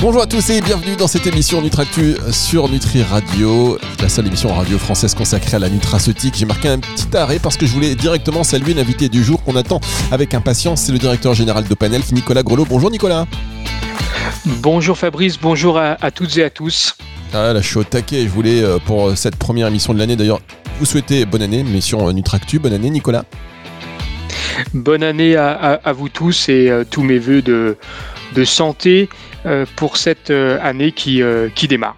Bonjour à tous et bienvenue dans cette émission Nutractu sur Nutri Radio, la seule émission radio française consacrée à la nutraceutique. J'ai marqué un petit arrêt parce que je voulais directement saluer l'invité du jour qu'on attend avec impatience, c'est le directeur général de Panel, Nicolas Grelot. Bonjour Nicolas. Bonjour Fabrice, bonjour à, toutes et à tous. Ah là, je suis au taquet. Je voulais, euh, pour cette première émission de l'année d'ailleurs, vous souhaiter bonne année, mission Nutractu. Bonne année Nicolas. Bonne année à, vous tous et euh, tous mes voeux de, de santé euh, pour cette euh, année qui, euh, qui démarre.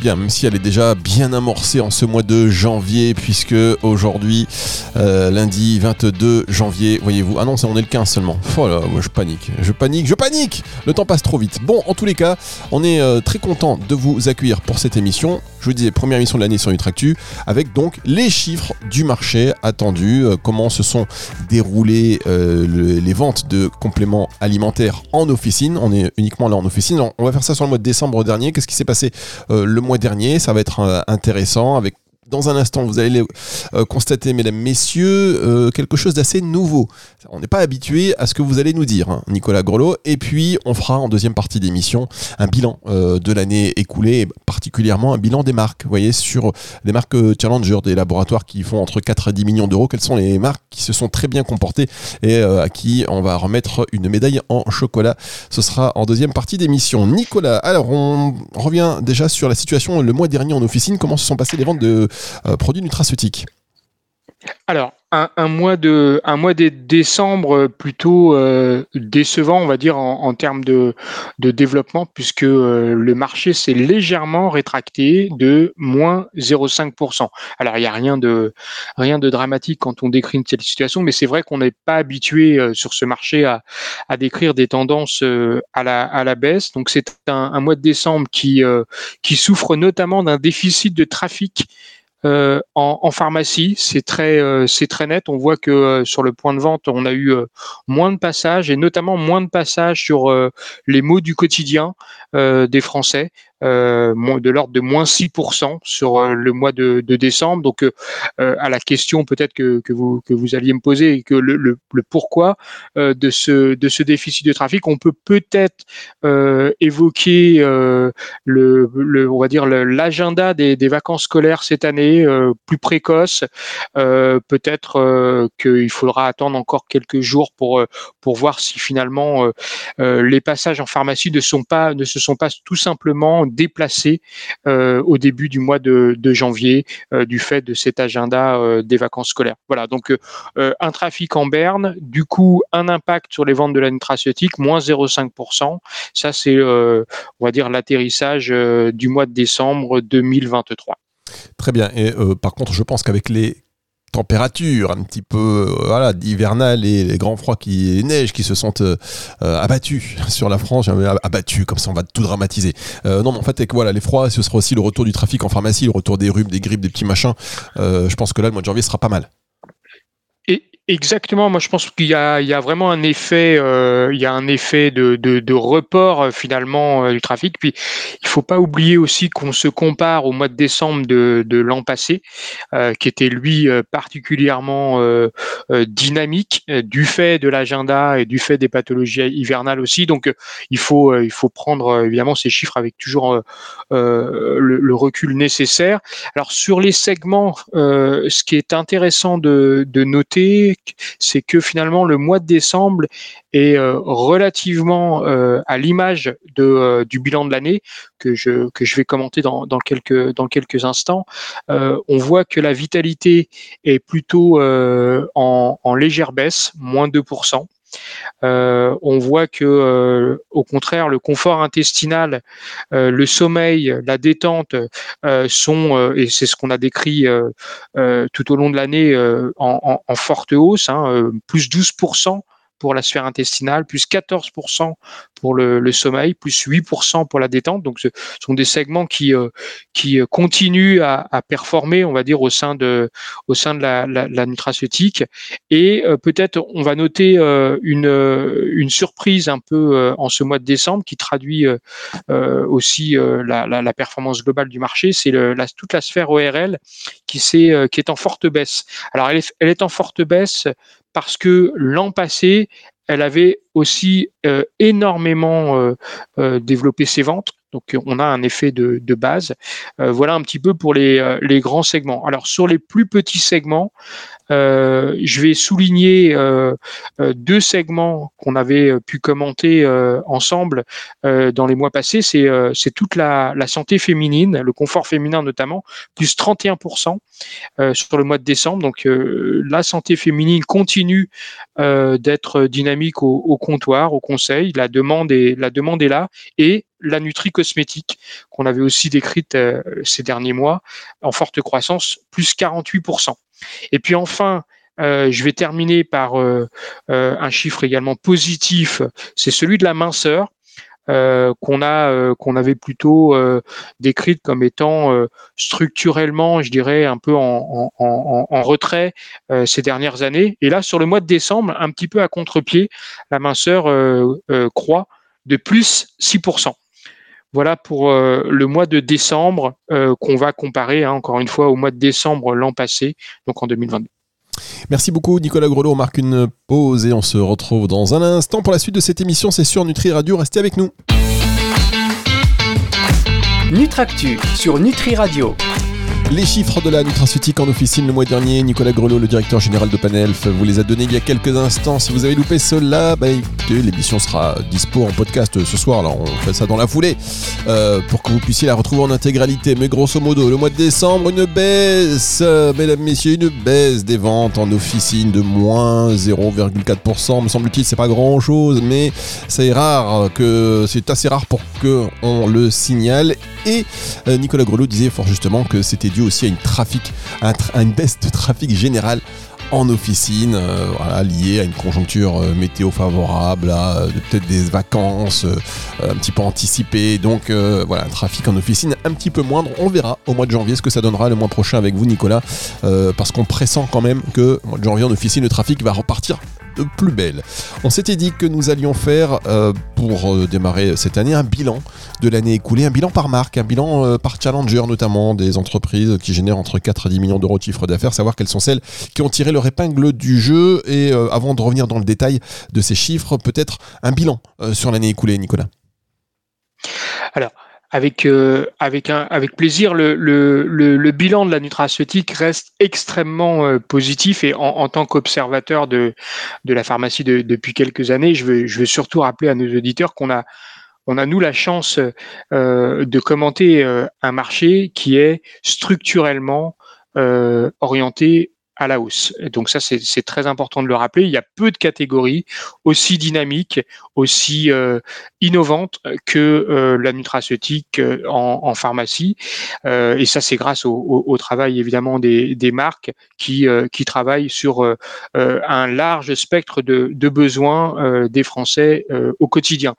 Bien, même si elle est déjà bien amorcée en ce mois de janvier, puisque aujourd'hui, lundi 22 janvier, voyez-vous, ah non, on est le 15 seulement. Oh là, je panique, je panique, je panique Le temps passe trop vite. Bon, en tous les cas, on est très content de vous accueillir pour cette émission je vous disais, première émission de l'année sur Nutractu, avec donc les chiffres du marché attendus, euh, comment se sont déroulées euh, les ventes de compléments alimentaires en officine. On est uniquement là en officine. On va faire ça sur le mois de décembre dernier. Qu'est-ce qui s'est passé euh, le mois dernier? Ça va être intéressant avec dans un instant, vous allez euh, constater, mesdames, messieurs, euh, quelque chose d'assez nouveau. On n'est pas habitué à ce que vous allez nous dire, hein, Nicolas Grelot. Et puis, on fera en deuxième partie d'émission un bilan euh, de l'année écoulée, et particulièrement un bilan des marques. Vous voyez, sur des marques Challenger, des laboratoires qui font entre 4 et 10 millions d'euros, quelles sont les marques qui se sont très bien comportées et à qui on va remettre une médaille en chocolat? Ce sera en deuxième partie d'émission. Nicolas, alors on revient déjà sur la situation le mois dernier en officine. Comment se sont passées les ventes de produits nutraceutiques alors, un, mois de un mois de décembre plutôt euh, décevant, on va dire en, termes de, développement, puisque euh, le marché s'est légèrement rétracté de moins 0,5%. Alors il n'y a rien de rien de dramatique quand on décrit une telle situation, mais c'est vrai qu'on n'est pas habitué sur ce marché à, à décrire des tendances à la à la baisse. Donc c'est un, un, mois de décembre qui qui souffre notamment d'un déficit de trafic euh, en, pharmacie, c'est très, euh, c'est très net. On voit que euh, sur le point de vente, on a eu moins de passages et notamment moins de passages sur les mots du quotidien des Français. Euh, de l'ordre de moins 6% sur euh, le mois de, décembre. Donc, euh, à la question peut-être que, vous, que vous alliez me poser que le, pourquoi de, ce, de ce déficit de trafic, on peut peut-être évoquer le, on va dire l'agenda des, des, vacances scolaires cette année plus précoce. peut-être qu'il faudra attendre encore quelques jours pour, pour voir si finalement les passages en pharmacie ne sont pas ne se sont pas tout simplement déplacés euh, au début du mois de, janvier euh, du fait de cet agenda euh, des vacances scolaires. Voilà, donc un trafic en berne, du coup un impact sur les ventes de la nutraceutique, moins 0,5%. Ça, c'est, on va dire, l'atterrissage du mois de décembre 2023. Très bien. Et par contre, je pense qu'avec les température un petit peu euh, voilà hivernale et les grands froids qui les qui se sentent euh, abattus sur la France abattus comme ça on va tout dramatiser. Euh, non mais en fait avec voilà les froids ce sera aussi le retour du trafic en pharmacie le retour des rhumes des grippes des petits machins. Je pense que là le mois de janvier sera pas mal Exactement. Moi, je pense qu'il y, a, vraiment un effet, euh, il y a un effet de, report euh, finalement euh, du trafic. Puis, il faut pas oublier aussi qu'on se compare au mois de décembre de, l'an passé, qui était lui particulièrement dynamique du fait de l'agenda et du fait des pathologies hivernales aussi. Donc, il faut, il faut prendre évidemment ces chiffres avec toujours le, recul nécessaire. Alors, sur les segments, ce qui est intéressant de, de noter c'est que finalement le mois de décembre est euh, relativement euh, à l'image euh, du bilan de l'année que je, vais commenter dans, quelques, dans quelques instants. on voit que la vitalité est plutôt en, en légère baisse, moins 2%. Euh, on voit que, euh, au contraire, le confort intestinal, euh, le sommeil, la détente sont, et c'est ce qu'on a décrit tout au long de l'année, en, forte hausse, hein, plus 12% pour la sphère intestinale, plus 14% pour le, sommeil, plus 8% pour la détente. Donc, ce sont des segments qui, euh, qui continuent à, performer, on va dire, au sein de, au sein de la, la, nutraceutique. Et euh, peut-être, on va noter euh, une, une surprise un peu en ce mois de décembre qui traduit aussi la, performance globale du marché. C'est toute la sphère ORL qui, est, qui est en forte baisse. Alors, elle est en forte baisse parce que l'an passé, elle avait aussi euh, énormément euh, euh, développé ses ventes. Donc on a un effet de, base. voilà un petit peu pour les, les, grands segments. Alors sur les plus petits segments, je vais souligner deux segments qu'on avait pu commenter ensemble dans les mois passés. C'est toute la, santé féminine, le confort féminin notamment, plus 31% sur le mois de décembre. Donc la santé féminine continue d'être dynamique au, au comptoir, au conseil. La demande est, la demande est là et la nutri cosmétique qu'on avait aussi décrite euh, ces derniers mois en forte croissance, plus 48%. Et puis enfin, euh, je vais terminer par euh, un chiffre également positif, c'est celui de la minceur. Qu'on avait plutôt décrite comme étant structurellement, je dirais, un peu en, retrait ces dernières années. Et là, sur le mois de décembre, un petit peu à contre-pied, la minceur croît de plus 6%. Voilà pour le mois de décembre qu'on va comparer, hein, encore une fois, au mois de décembre l'an passé, donc en 2022. Merci beaucoup Nicolas Grelot. On marque une pause et on se retrouve dans un instant pour la suite de cette émission. C'est sur Nutri Radio. Restez avec nous. Nutractu sur Nutri Radio. Les chiffres de la nutraceutique en officine le mois dernier, Nicolas Grelot, le directeur général de Panelf, vous les a donnés il y a quelques instants. Si vous avez loupé cela, bah, l'émission sera dispo en podcast ce soir. Là, on fait ça dans la foulée euh, pour que vous puissiez la retrouver en intégralité. Mais grosso modo, le mois de décembre, une baisse, euh, mesdames, messieurs, une baisse des ventes en officine de moins 0,4%. Me semble-t-il, c'est pas grand-chose, mais c'est rare que c'est assez rare pour que on le signale. Et euh, Nicolas Grelot disait fort justement que c'était dû aussi à une baisse de trafic général en officine, euh, voilà, lié à une conjoncture euh, météo favorable, euh, peut-être des vacances un petit peu anticipées. Donc voilà, un trafic en officine un petit peu moindre. On verra au mois de janvier ce que ça donnera le mois prochain avec vous, Nicolas, parce qu'on pressent quand même que au mois de janvier en officine, le trafic va repartir plus belle. On s'était dit que nous allions faire, pour démarrer cette année, un bilan de l'année écoulée, un bilan par marque, un bilan par challenger notamment, des entreprises qui génèrent entre 4 à 10 millions d'euros de chiffre d'affaires, savoir quelles sont celles qui ont tiré le épingle du jeu et euh, avant de revenir dans le détail de ces chiffres, peut-être un bilan euh, sur l'année écoulée, Nicolas. Alors, avec, euh, avec, un, avec plaisir, le, le, bilan de la nutraceutique reste extrêmement positif et en, tant qu'observateur de, de la pharmacie depuis quelques années, je veux, je veux surtout rappeler à nos auditeurs qu'on a, on a nous la chance de commenter un marché qui est structurellement orienté à la hausse. donc ça, c'est très important de le rappeler. Il y a peu de catégories aussi dynamiques, aussi euh, innovantes que euh, la nutraceutique euh, en, pharmacie. et ça, c'est grâce au, travail évidemment des, marques qui, qui travaillent sur un large spectre de, besoins des Français au quotidien.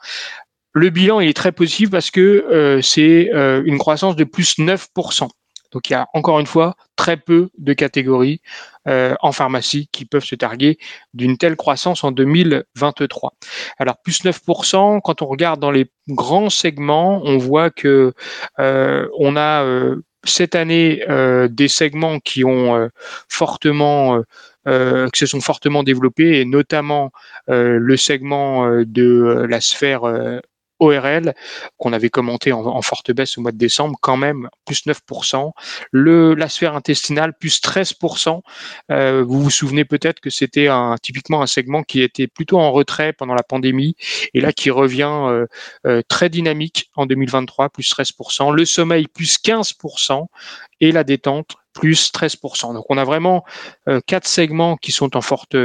Le bilan il est très positif parce que c'est une croissance de plus 9%. Donc il y a encore une fois très peu de catégories euh, en pharmacie qui peuvent se targuer d'une telle croissance en 2023. Alors plus 9%, quand on regarde dans les grands segments, on voit que euh, on a euh, cette année des segments qui ont fortement qui se sont fortement développés et notamment le segment de la sphère ORL qu'on avait commenté en, forte baisse au mois de décembre, quand même plus 9%. Le, la sphère intestinale plus 13%. Euh, vous vous souvenez peut-être que c'était typiquement un segment qui était plutôt en retrait pendant la pandémie et là qui revient euh, euh, très dynamique en 2023, plus 13%. Le sommeil plus 15% et la détente plus 13%. Donc on a vraiment quatre segments qui sont en forte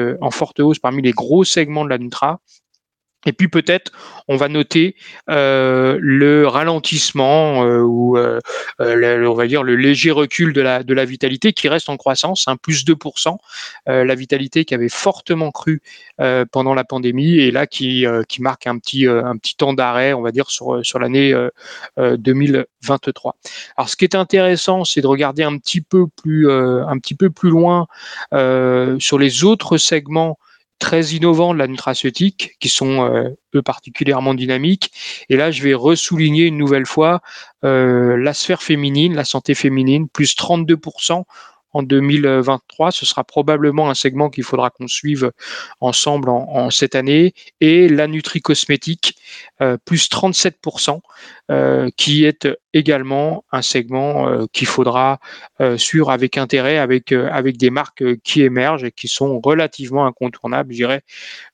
hausse parmi les gros segments de la Nutra Et puis peut-être on va noter euh, le ralentissement euh, ou euh, on va dire le léger recul de la, de la vitalité qui reste en croissance, hein, plus 2%. la vitalité qui avait fortement cru pendant la pandémie et là qui, qui marque un petit, un petit temps d'arrêt, on va dire, sur, sur l'année 2023. Alors ce qui est intéressant, c'est de regarder un petit peu plus, un petit peu plus loin sur les autres segments très innovants de la nutraceutique, qui sont euh, eux particulièrement dynamiques. Et là, je vais ressouligner une nouvelle fois euh, la sphère féminine, la santé féminine, plus 32% en 2023. Ce sera probablement un segment qu'il faudra qu'on suive ensemble en, cette année. Et la nutri-cosmétique, euh, plus 37%, euh, qui est également un segment euh, qu'il faudra suivre avec intérêt, avec, avec des marques qui émergent et qui sont relativement incontournables, je dirais,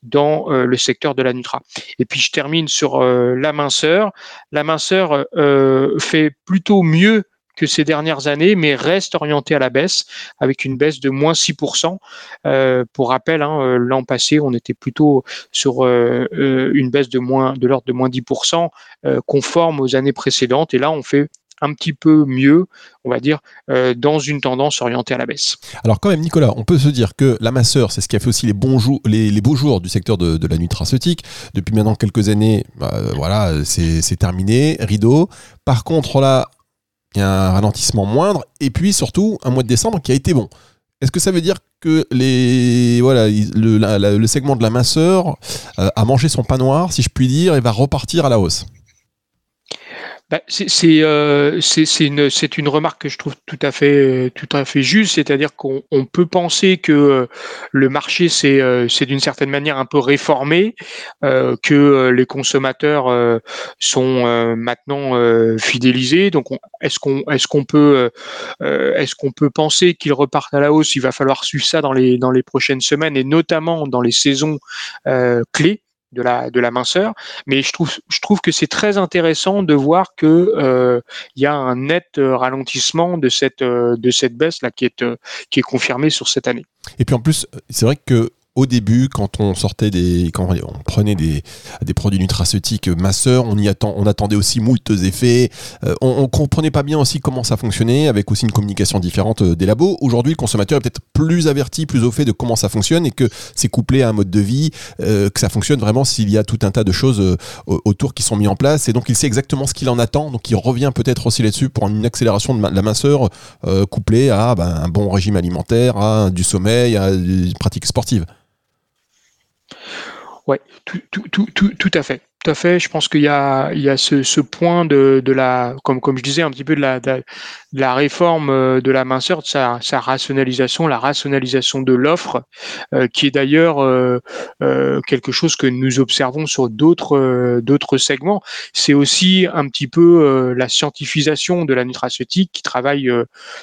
dans le secteur de la Nutra. Et puis je termine sur la minceur. La minceur fait plutôt mieux que ces dernières années, mais reste orienté à la baisse, avec une baisse de moins 6%. Euh, pour rappel, hein, euh, l'an passé, on était plutôt sur euh, une baisse de moins de l'ordre de moins 10%, conforme aux années précédentes. Et là, on fait un petit peu mieux, on va dire, dans une tendance orientée à la baisse. Alors quand même, Nicolas, on peut se dire que la masseur, c'est ce qui a fait aussi les, bons jours, les, beaux jours du secteur de, la nutraceutique. Depuis maintenant quelques années, bah, voilà, c'est terminé, rideau. Par contre, là, il y a un ralentissement moindre, et puis surtout un mois de décembre qui a été bon. Est-ce que ça veut dire que les, voilà, le, segment de la minceur euh, a mangé son pain noir, si je puis dire, et va repartir à la hausse? Bah, euh, c'est une, remarque que je trouve tout à fait, fait juste, c'est-à-dire qu'on peut penser que euh, le marché euh, c'est d'une certaine manière un peu réformé, que les consommateurs sont maintenant fidélisés. Donc, est-ce qu'on est-ce qu'on peut est-ce qu'on peut penser qu'ils repartent à la hausse? Il va falloir suivre ça dans les dans les prochaines semaines et notamment dans les saisons clés de la de la minceur, mais je trouve je trouve que c'est très intéressant de voir que euh, il y a un net euh, ralentissement de cette euh, de cette baisse là qui est qui est confirmée sur cette année. Et puis en plus, c'est vrai que au début, quand on sortait des, quand on prenait des, des produits nutraceutiques masseurs, on y attend, on attendait aussi moult effets. Euh, on, on, comprenait pas bien aussi comment ça fonctionnait, avec aussi une communication différente euh, des labos. Aujourd'hui, le consommateur est peut-être plus averti, plus au fait de comment ça fonctionne et que c'est couplé à un mode de vie, euh, que ça fonctionne vraiment s'il y a tout un tas de choses autour qui sont mis en place. Et donc, il sait exactement ce qu'il en attend. Donc, il revient peut-être aussi là-dessus pour une accélération de la minceur couplée à ben, un bon régime alimentaire, à du sommeil, à des pratiques sportives. Oui, tout, tout, tout, tout, à fait. Tout à fait. Je pense qu'il y a, il y a ce, ce point de, de, la, comme, comme je disais, un petit peu de la, de la réforme euh, de la minceur, de sa, sa rationalisation, la rationalisation de l'offre, euh, qui est d'ailleurs euh, quelque chose que nous observons sur d'autres d'autres segments. C'est aussi un petit peu la scientifisation de la nutraceutique qui travaille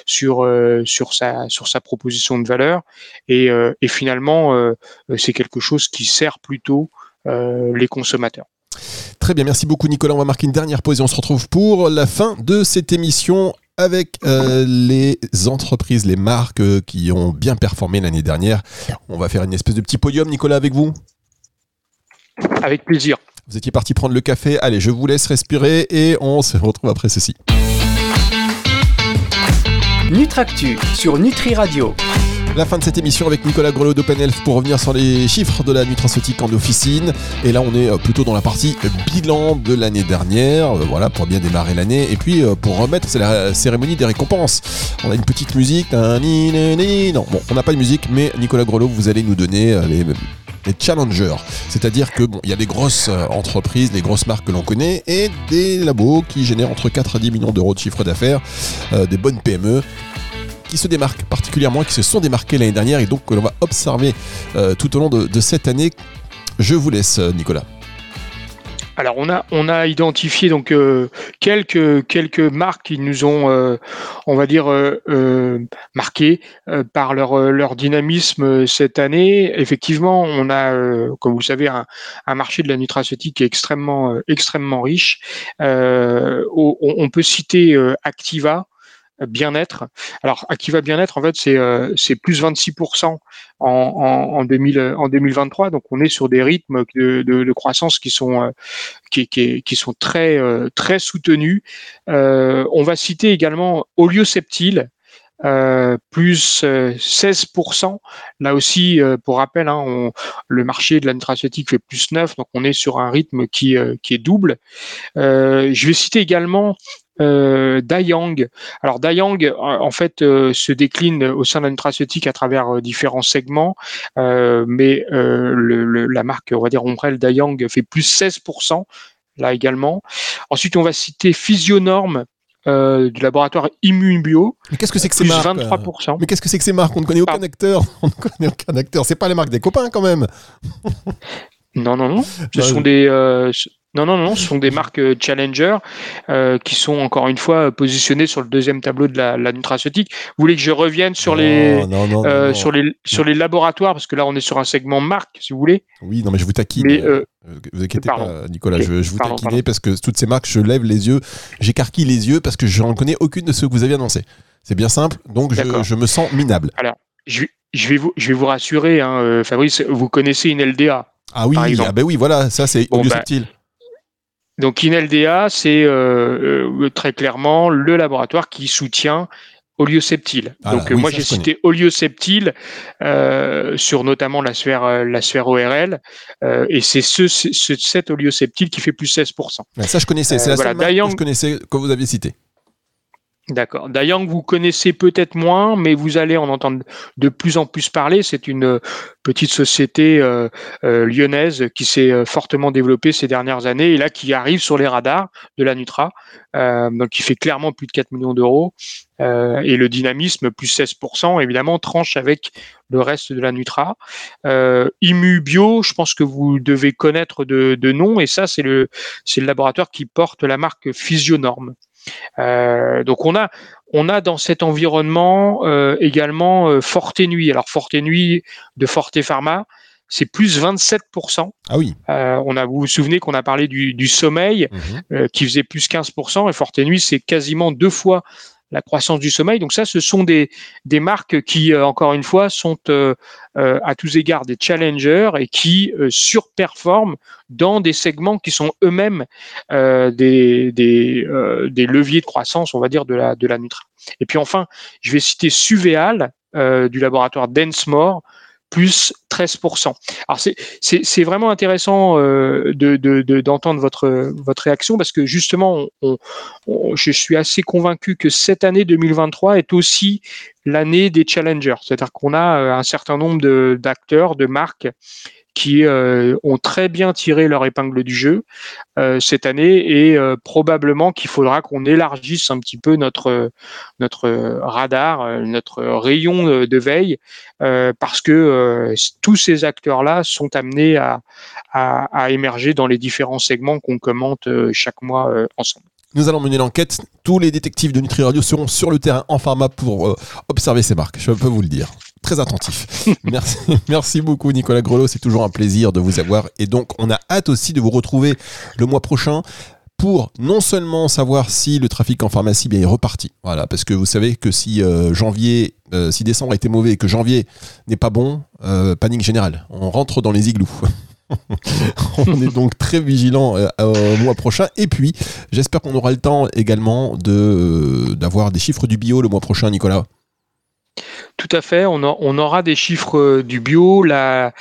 sur sur sa sur sa proposition de valeur et, et finalement c'est quelque chose qui sert plutôt les consommateurs. Très bien, merci beaucoup Nicolas. On va marquer une dernière pause et on se retrouve pour la fin de cette émission avec euh, les entreprises, les marques euh, qui ont bien performé l'année dernière. On va faire une espèce de petit podium, Nicolas, avec vous Avec plaisir. Vous étiez parti prendre le café. Allez, je vous laisse respirer et on se retrouve après ceci. Nutractu sur Nutri Radio. La fin de cette émission avec Nicolas Grelot d'OpenElf pour revenir sur les chiffres de la nutraceutique en officine. Et là, on est euh, plutôt dans la partie bilan de l'année dernière, euh, voilà, pour bien démarrer l'année. Et puis, euh, pour remettre, c'est la cérémonie des récompenses. On a une petite musique. Non, bon, on n'a pas de musique, mais Nicolas Grelot, vous allez nous donner les les challengers. C'est-à-dire que bon, il y a des grosses entreprises, des grosses marques que l'on connaît et des labos qui génèrent entre 4 à 10 millions d'euros de chiffre d'affaires, des bonnes PME qui se démarquent particulièrement, qui se sont démarqués l'année dernière et donc que l'on va observer euh, tout au long de, cette année. Je vous laisse, euh, Nicolas. Alors on a on a identifié donc euh, quelques quelques marques qui nous ont on va dire marqué par leur leur dynamisme cette année. Effectivement, on a comme vous le savez un, marché de la nutraceutique qui est extrêmement extrêmement riche. On, peut citer Activa bien-être. Alors, Akiva bien-être, en fait, c'est c'est plus 26% en, en, 2000, en 2023. Donc, on est sur des rythmes de, croissance qui sont qui, qui, sont très très soutenus. on va citer également Olio-Septile, euh, plus 16%. Euh, Là aussi, euh, pour rappel, hein, on, le marché de la nutraceutique fait plus 9, donc on est sur un rythme qui, qui est double. je vais citer également euh, Dayang. Alors Dayang, en fait, se décline au sein de la nutraceutique à travers différents segments, mais le, la marque, on va dire Ombrelle Dayang fait plus 16% là également. Ensuite, on va citer Physionorme euh, du laboratoire Immunbio. Mais qu'est-ce que c'est que ces marques 23%. Mais qu'est-ce que c'est que ces marques? On ne connaît aucun acteur. On ne connaît aucun acteur. C'est pas les marques des copains quand même. non, non, non. Ce sont des, euh, non, non, non, ce sont des marques euh, Challenger euh, qui sont encore une fois positionnées sur le deuxième tableau de la, la nutraceutique. Vous voulez que je revienne sur les euh, sur les sur les laboratoires parce que là on est sur un segment marque, si vous voulez. Oui, non, mais je vous taquine. Mais, euh, vous inquiétez pas, Nicolas. Je, je, vous taquine parce que toutes ces marques, je lève les yeux, j'écarquille les yeux parce que je n'en connais aucune de ceux que vous avez annoncés. C'est bien simple, donc je, je, me sens minable. Alors, je, je, vais vous je vais vous rassurer, hein, Fabrice. Vous connaissez une LDA. Ah oui, ah ben oui, voilà, ça c'est bon, bah, subtil. Donc INLDA, c'est euh, euh, très clairement le laboratoire qui soutient Olioceptile. Ah, Donc moi j'ai cité Olioceptile euh, sur notamment la sphère la sphère ORL et c'est ce, ce, cet qui fait plus 16%. ça je connaissais, c'est la seule que je connaissais que vous aviez cité. D'accord. Dayang, vous connaissez peut-être moins, mais vous allez en entendre de plus en plus parler. C'est une euh, petite société euh, euh, lyonnaise qui s'est fortement développée ces dernières années et là qui arrive sur les radars de la Nutra, donc qui fait clairement plus de 4 millions d'euros. et le dynamisme, plus 16%, évidemment, tranche avec le reste de la Nutra. Imu Bio, je pense que vous devez connaître de, de nom, et ça, c'est le, c'est le laboratoire qui porte la marque Physionorme. Euh, donc on a on a dans cet environnement euh, également euh, Forte Nuit. Alors Forte Nuit de Forte Pharma, c'est plus 27%. Ah oui. Euh, on a, vous vous souvenez qu'on a parlé du, du sommeil mhm. qui faisait plus 15% et Forte Nuit c'est quasiment deux fois la croissance du sommeil. Donc ça, ce sont des, marques qui, euh, encore une fois, sont euh, euh, à tous égards des challengers et qui surperforment dans des segments qui sont eux-mêmes des, leviers de croissance, on va dire, de la, de la Nutra. Et puis enfin, je vais citer Suvéal du laboratoire Densmore, plus 13%. Alors c'est vraiment intéressant euh, d'entendre de, votre votre réaction parce que justement, on, je suis assez convaincu que cette année 2023 est aussi l'année des challengers, c'est-à-dire qu'on a euh, un certain nombre d'acteurs, de marques qui euh, ont très bien tiré leur épingle du jeu euh, cette année et euh, probablement qu'il faudra qu'on élargisse un petit peu notre notre radar, notre rayon de veille parce que tous ces acteurs-là sont amenés à, à, à, émerger dans les différents segments qu'on commente chaque mois ensemble. Nous allons mener l'enquête. Tous les détectives de Nutri Radio seront sur le terrain en pharma pour observer ces marques. Je peux vous le dire très attentif. merci, merci beaucoup Nicolas Grelot, c'est toujours un plaisir de vous avoir et donc on a hâte aussi de vous retrouver le mois prochain pour non seulement savoir si le trafic en pharmacie bien est reparti. Voilà, parce que vous savez que si euh, janvier, euh, si décembre a été mauvais et que janvier n'est pas bon, euh, panique générale. On rentre dans les igloos. on est donc très vigilant au mois prochain. Et puis, j'espère qu'on aura le temps également de d'avoir des chiffres du bio le mois prochain, Nicolas. Tout à fait. On, aura des chiffres euh, du bio. La,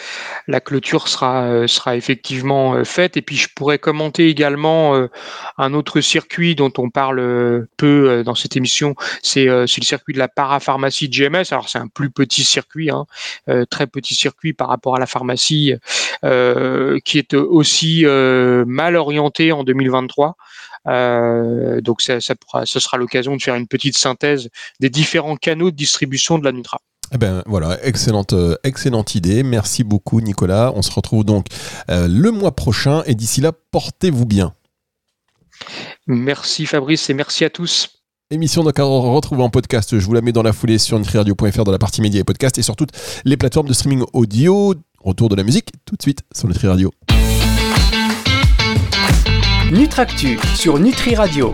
clôture sera, euh, effectivement euh, faite. Et puis, je pourrais commenter également un autre circuit dont on parle peu dans cette émission. C'est le circuit de la parapharmacie de GMS. Alors, c'est un plus petit circuit, hein, très petit circuit par rapport à la pharmacie, qui est aussi mal orienté en 2023. Euh, donc ça, ça, sera l'occasion de faire une petite synthèse des différents canaux de distribution de la Eh ben voilà, excellente, euh, excellente idée. Merci beaucoup Nicolas. On se retrouve donc euh, le mois prochain et d'ici là, portez-vous bien. Merci Fabrice et merci à tous. Émission donc à retrouver en podcast. Je vous la mets dans la foulée sur nutriradio.fr dans la partie médias et podcast et sur toutes les plateformes de streaming audio. Retour de la musique tout de suite sur Nutri Radio. Nutractu sur Nutri Radio.